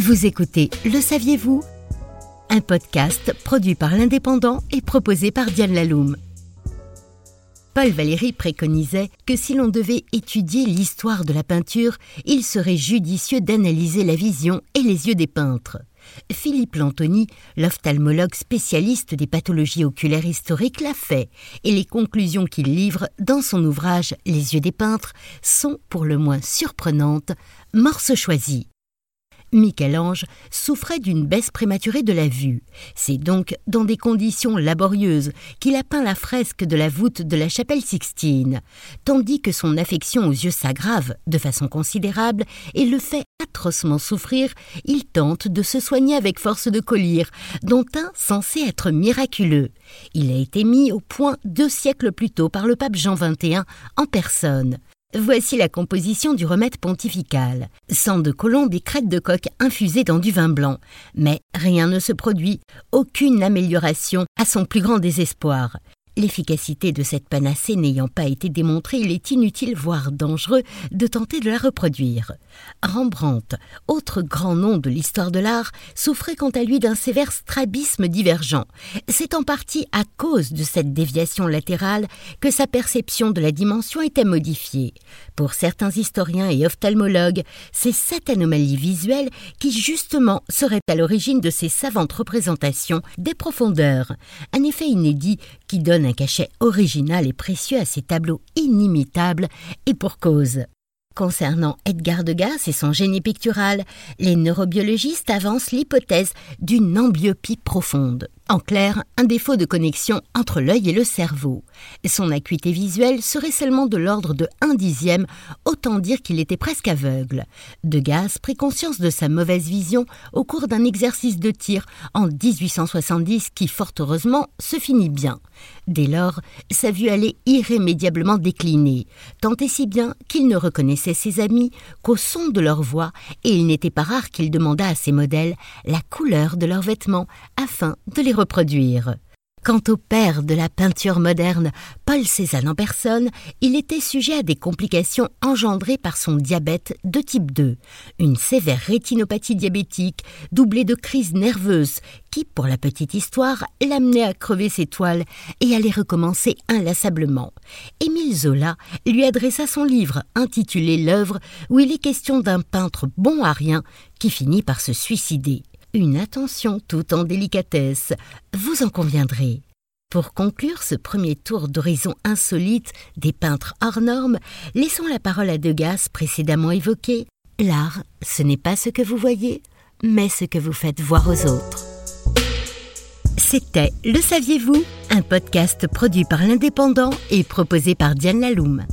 Vous écoutez Le saviez-vous? Un podcast produit par l'Indépendant et proposé par Diane Laloum. Paul Valéry préconisait que si l'on devait étudier l'histoire de la peinture, il serait judicieux d'analyser la vision et les yeux des peintres. Philippe Lantoni, l'ophtalmologue spécialiste des pathologies oculaires historiques, l'a fait, et les conclusions qu'il livre dans son ouvrage Les yeux des peintres sont pour le moins surprenantes, morse choisie. Michel-Ange souffrait d'une baisse prématurée de la vue. C'est donc dans des conditions laborieuses qu'il a peint la fresque de la voûte de la chapelle Sixtine, tandis que son affection aux yeux s'aggrave de façon considérable et le fait atrocement souffrir, il tente de se soigner avec force de collyre, dont un censé être miraculeux. Il a été mis au point deux siècles plus tôt par le pape Jean XXI en personne. Voici la composition du remède pontifical. Sang de colombe et crête de coq infusée dans du vin blanc. Mais rien ne se produit, aucune amélioration à son plus grand désespoir. L'efficacité de cette panacée n'ayant pas été démontrée, il est inutile, voire dangereux, de tenter de la reproduire. Rembrandt, autre grand nom de l'histoire de l'art, souffrait quant à lui d'un sévère strabisme divergent. C'est en partie à cause de cette déviation latérale que sa perception de la dimension était modifiée. Pour certains historiens et ophtalmologues, c'est cette anomalie visuelle qui justement serait à l'origine de ces savantes représentations des profondeurs, un effet inédit qui donne un cachet original et précieux à ces tableaux inimitables, et pour cause. Concernant Edgar Degas et son génie pictural, les neurobiologistes avancent l'hypothèse d'une amblyopie profonde. En clair, un défaut de connexion entre l'œil et le cerveau. Son acuité visuelle serait seulement de l'ordre de un dixième, autant dire qu'il était presque aveugle. Degas prit conscience de sa mauvaise vision au cours d'un exercice de tir en 1870 qui, fort heureusement, se finit bien. Dès lors, sa vue allait irrémédiablement décliner, tant et si bien qu'il ne reconnaissait ses amis qu'au son de leur voix, et il n'était pas rare qu'il demandât à ses modèles la couleur de leurs vêtements afin de les reproduire. Quant au père de la peinture moderne, Paul Cézanne en personne, il était sujet à des complications engendrées par son diabète de type 2, une sévère rétinopathie diabétique doublée de crises nerveuses qui, pour la petite histoire, l'amenait à crever ses toiles et à les recommencer inlassablement. Émile Zola lui adressa son livre intitulé L'œuvre où il est question d'un peintre bon à rien qui finit par se suicider une attention tout en délicatesse, vous en conviendrez. Pour conclure ce premier tour d'horizon insolite des peintres hors normes, laissons la parole à Degas précédemment évoqué. L'art, ce n'est pas ce que vous voyez, mais ce que vous faites voir aux autres. C'était Le Saviez-vous Un podcast produit par l'Indépendant et proposé par Diane Laloum.